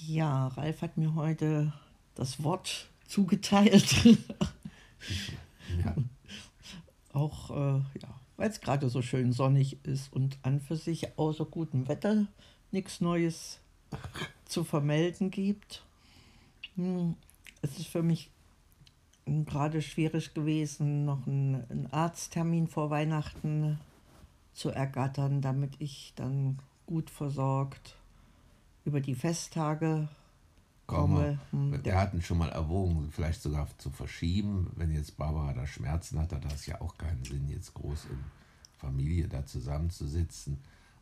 Ja, Ralf hat mir heute das Wort zugeteilt. ja. Auch, äh, ja, weil es gerade so schön sonnig ist und an für sich außer gutem Wetter nichts Neues zu vermelden gibt. Hm, es ist für mich gerade schwierig gewesen, noch einen, einen Arzttermin vor Weihnachten zu ergattern, damit ich dann gut versorgt über die Festtage komme. Hm, wir hatten schon mal erwogen, vielleicht sogar zu verschieben. Wenn jetzt Barbara da Schmerzen hat, hat das ja auch keinen Sinn, jetzt groß in Familie da zusammenzusitzen.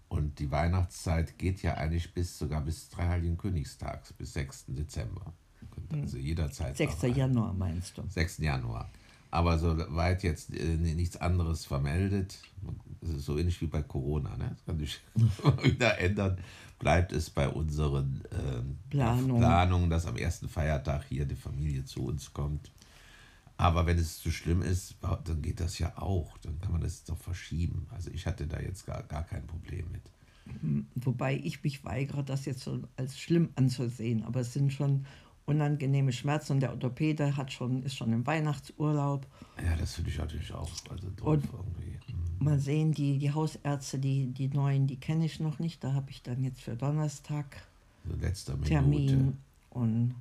Und die Weihnachtszeit geht ja eigentlich bis sogar bis Dreihaligen Königstags, bis 6. Dezember. Hm. Also jederzeit. 6. Januar meinst du? 6. Januar. Aber soweit jetzt äh, nichts anderes vermeldet, das ist so ähnlich wie bei Corona, ne? das kann sich wieder ändern, bleibt es bei unseren äh, Planung. Planungen, dass am ersten Feiertag hier die Familie zu uns kommt. Aber wenn es zu schlimm ist, dann geht das ja auch. Dann kann man das doch verschieben. Also ich hatte da jetzt gar, gar kein Problem mit. Hm, wobei ich mich weigere, das jetzt so als schlimm anzusehen. Aber es sind schon unangenehme Schmerzen und der Orthopäde hat schon, ist schon im Weihnachtsurlaub. Ja, das finde ich natürlich auch. Also doof irgendwie. Mhm. Mal sehen, die, die Hausärzte, die, die neuen, die kenne ich noch nicht. Da habe ich dann jetzt für Donnerstag so letzter Termin. Und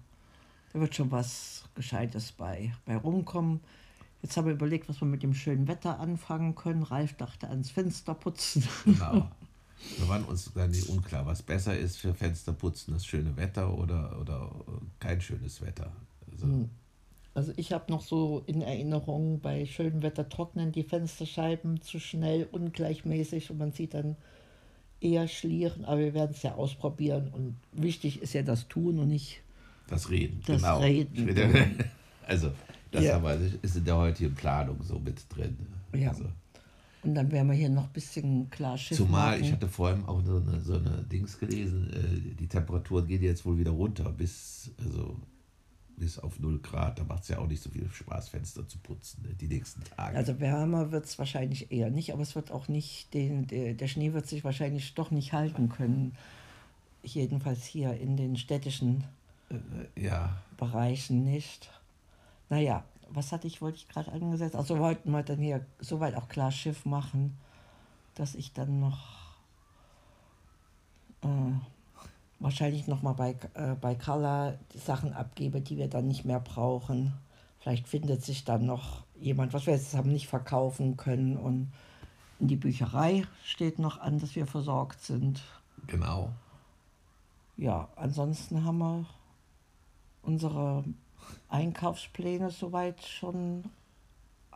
da wird schon was Gescheites bei, bei rumkommen. Jetzt habe ich überlegt, was wir mit dem schönen Wetter anfangen können. Ralf dachte ans Fenster putzen. Genau. Wir waren uns gar nicht unklar, was besser ist für Fensterputzen, das schöne Wetter oder, oder kein schönes Wetter. Also, hm. also ich habe noch so in Erinnerung, bei schönem Wetter trocknen die Fensterscheiben zu schnell, ungleichmäßig und man sieht dann eher Schlieren, aber wir werden es ja ausprobieren und wichtig ist ja das Tun und nicht das Reden. Das genau. Reden. Also, das ja. aber ist in der heutigen Planung so mit drin. Ja. Also. Und dann werden wir hier noch ein bisschen klar Schiff Zumal, machen. ich hatte vorhin auch so eine, so eine Dings gelesen, äh, die Temperatur geht jetzt wohl wieder runter bis, also, bis auf 0 Grad. Da macht es ja auch nicht so viel Spaß, Fenster zu putzen, ne, die nächsten Tage. Also wärmer wird es wahrscheinlich eher nicht, aber es wird auch nicht, den, der, der Schnee wird sich wahrscheinlich doch nicht halten können. Jedenfalls hier in den städtischen äh, ja. Bereichen nicht. Naja, was hatte ich, wollte ich gerade angesetzt? Also wollten wir dann hier soweit auch klar Schiff machen, dass ich dann noch äh, wahrscheinlich nochmal bei, äh, bei Carla die Sachen abgebe, die wir dann nicht mehr brauchen. Vielleicht findet sich dann noch jemand, was wir jetzt haben nicht verkaufen können. Und in die Bücherei steht noch an, dass wir versorgt sind. Genau. Ja, ansonsten haben wir unsere Einkaufspläne soweit schon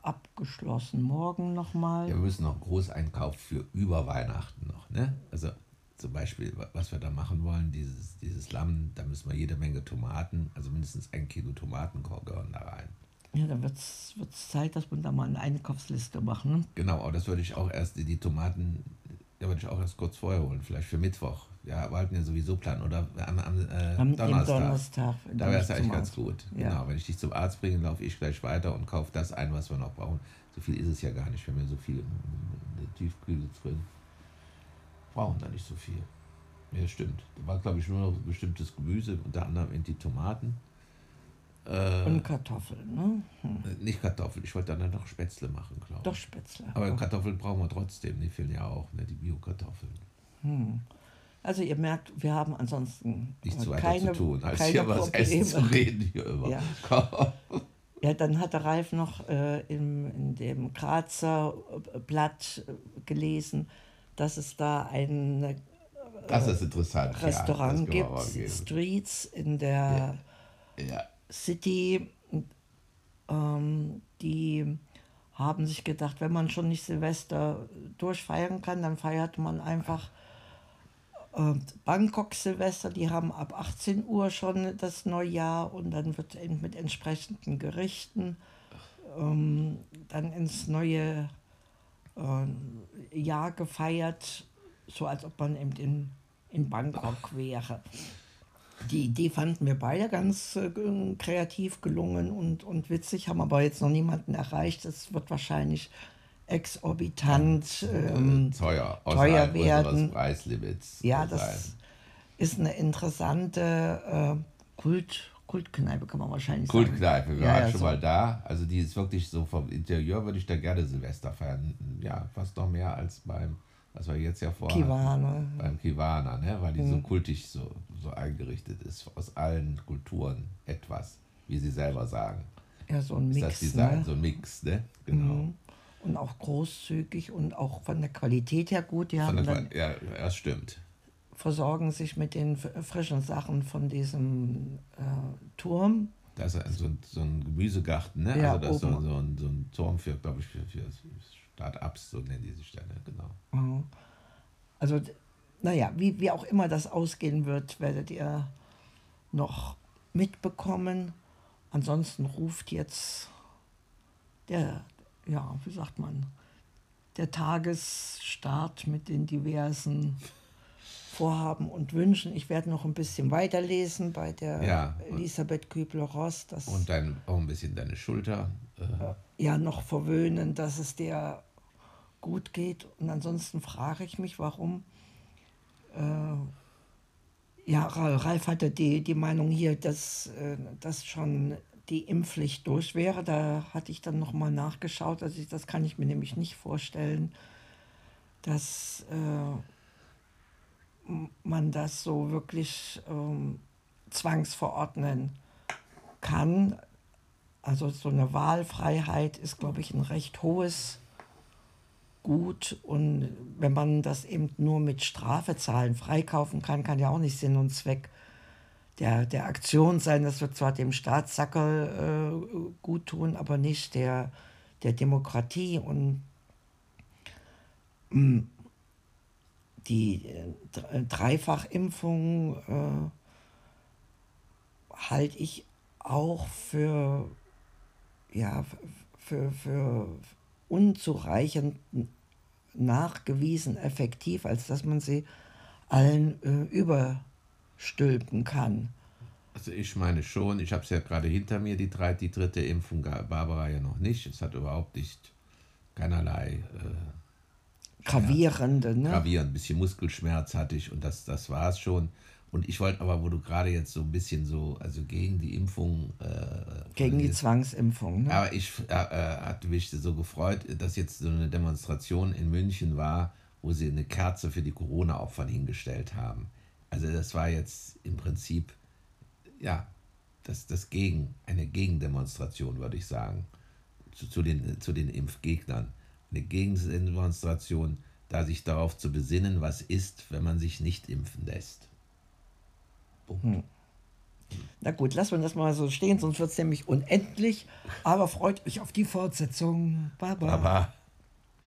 abgeschlossen. Morgen nochmal. Ja, wir müssen noch Großeinkauf für über Weihnachten noch. Ne? Also zum Beispiel, was wir da machen wollen, dieses, dieses Lamm, da müssen wir jede Menge Tomaten, also mindestens ein Kilo Tomaten gehören da rein. Ja, dann wird es Zeit, dass wir da mal eine Einkaufsliste machen. Ne? Genau, aber das würde ich auch erst, die Tomaten, ja, würde ich auch erst kurz vorher holen, vielleicht für Mittwoch ja, wollten ja sowieso planen oder am, am, äh, am Donnerstag. Donnerstag. Da wäre es eigentlich ganz gut. Ja. Genau, wenn ich dich zum Arzt bringe, laufe ich gleich weiter und kaufe das ein, was wir noch brauchen. So viel ist es ja gar nicht. Wir haben ja so viel in Tiefkühle drin. Brauchen da nicht so viel. Ja, stimmt. Da war, glaube ich, nur noch bestimmtes Gemüse, unter anderem in die Tomaten. Äh, und Kartoffeln, ne? Hm. Nicht Kartoffeln, ich wollte dann noch Spätzle machen, glaube ich. Doch, Spätzle. Aber Kartoffeln brauchen wir trotzdem, die fehlen ja auch, ne? die Bio-Kartoffeln. Hm. Also ihr merkt, wir haben ansonsten nichts weiter keine, zu tun, als hier was Essen zu reden hier über. Ja. ja, dann hat der Ralf noch äh, im, in dem Grazer Blatt gelesen, dass es da ein äh, das ist interessant. Restaurant ja, gibt, Streets in der ja. Ja. City, ähm, die haben sich gedacht, wenn man schon nicht Silvester durchfeiern kann, dann feiert man einfach und Bangkok Silvester, die haben ab 18 Uhr schon das Neujahr und dann wird mit entsprechenden Gerichten ähm, dann ins neue äh, Jahr gefeiert, so als ob man eben in, in Bangkok wäre. Die Idee fanden wir beide ganz äh, kreativ gelungen und, und witzig, haben aber jetzt noch niemanden erreicht. Es wird wahrscheinlich exorbitant ähm, teuer, teuer werden. Preislimits. Ja, das, ist eine interessante äh, Kult, Kultkneipe, kann man wahrscheinlich Kultkneipe, sagen. wir waren ja, schon so. mal da. Also die ist wirklich so vom Interieur, würde ich da gerne Silvester feiern. Ja, fast noch mehr als beim, was wir jetzt ja vorhaben. Kiwana. Beim Kiwana, ne? weil die mhm. so kultig so, so eingerichtet ist, aus allen Kulturen etwas, wie sie selber sagen. Ja, so ein ist Mix. Das Design, ne? so ein Mix, ne? Genau. Mhm. Und auch großzügig und auch von der Qualität her gut. Die haben dann, ja, das stimmt versorgen sich mit den frischen Sachen von diesem äh, Turm. Das ist so, so ein Gemüsegarten, ne? Ja, also das ist so, so, ein, so ein Turm für, glaube ich, für, für Start-ups, so nennen die sich dann, genau. Mhm. Also, naja, wie, wie auch immer das ausgehen wird, werdet ihr noch mitbekommen. Ansonsten ruft jetzt der, ja, wie sagt man, der Tagesstart mit den diversen Vorhaben und Wünschen. Ich werde noch ein bisschen weiterlesen bei der ja. Elisabeth Kübler-Ross. Und dein, auch ein bisschen deine Schulter. Äh. Ja, noch verwöhnen, dass es dir gut geht. Und ansonsten frage ich mich, warum. Äh, ja, Ralf hatte die, die Meinung hier, dass, äh, dass schon die Impfpflicht durch wäre. Da hatte ich dann nochmal nachgeschaut. Also ich, das kann ich mir nämlich nicht vorstellen, dass. Äh, man das so wirklich ähm, zwangsverordnen kann. Also so eine Wahlfreiheit ist, glaube ich, ein recht hohes Gut. Und wenn man das eben nur mit Strafezahlen freikaufen kann, kann ja auch nicht Sinn und Zweck der, der Aktion sein. Das wird zwar dem Staatssackel äh, gut tun, aber nicht der, der Demokratie. Und mh, mm, die äh, Dreifachimpfung äh, halte ich auch für, ja, für, für unzureichend nachgewiesen effektiv, als dass man sie allen äh, überstülpen kann. Also ich meine schon, ich habe es ja gerade hinter mir, die, drei, die dritte Impfung, Barbara ja noch nicht. Es hat überhaupt nicht keinerlei äh, Gravierende, ne? Gravierend, ein bisschen Muskelschmerz hatte ich und das, das war es schon. Und ich wollte aber, wo du gerade jetzt so ein bisschen so, also gegen die Impfung. Äh, gegen die Zwangsimpfung, ne? Aber ich äh, äh, hatte mich so gefreut, dass jetzt so eine Demonstration in München war, wo sie eine Kerze für die Corona-Opfer hingestellt haben. Also das war jetzt im Prinzip, ja, das, das Gegen, eine Gegendemonstration, würde ich sagen, zu, zu, den, zu den Impfgegnern eine Gegendemonstration, da sich darauf zu besinnen, was ist, wenn man sich nicht impfen lässt. Hm. Na gut, lassen wir das mal so stehen, sonst wird es nämlich unendlich. Aber freut euch auf die Fortsetzung. Baba. Baba.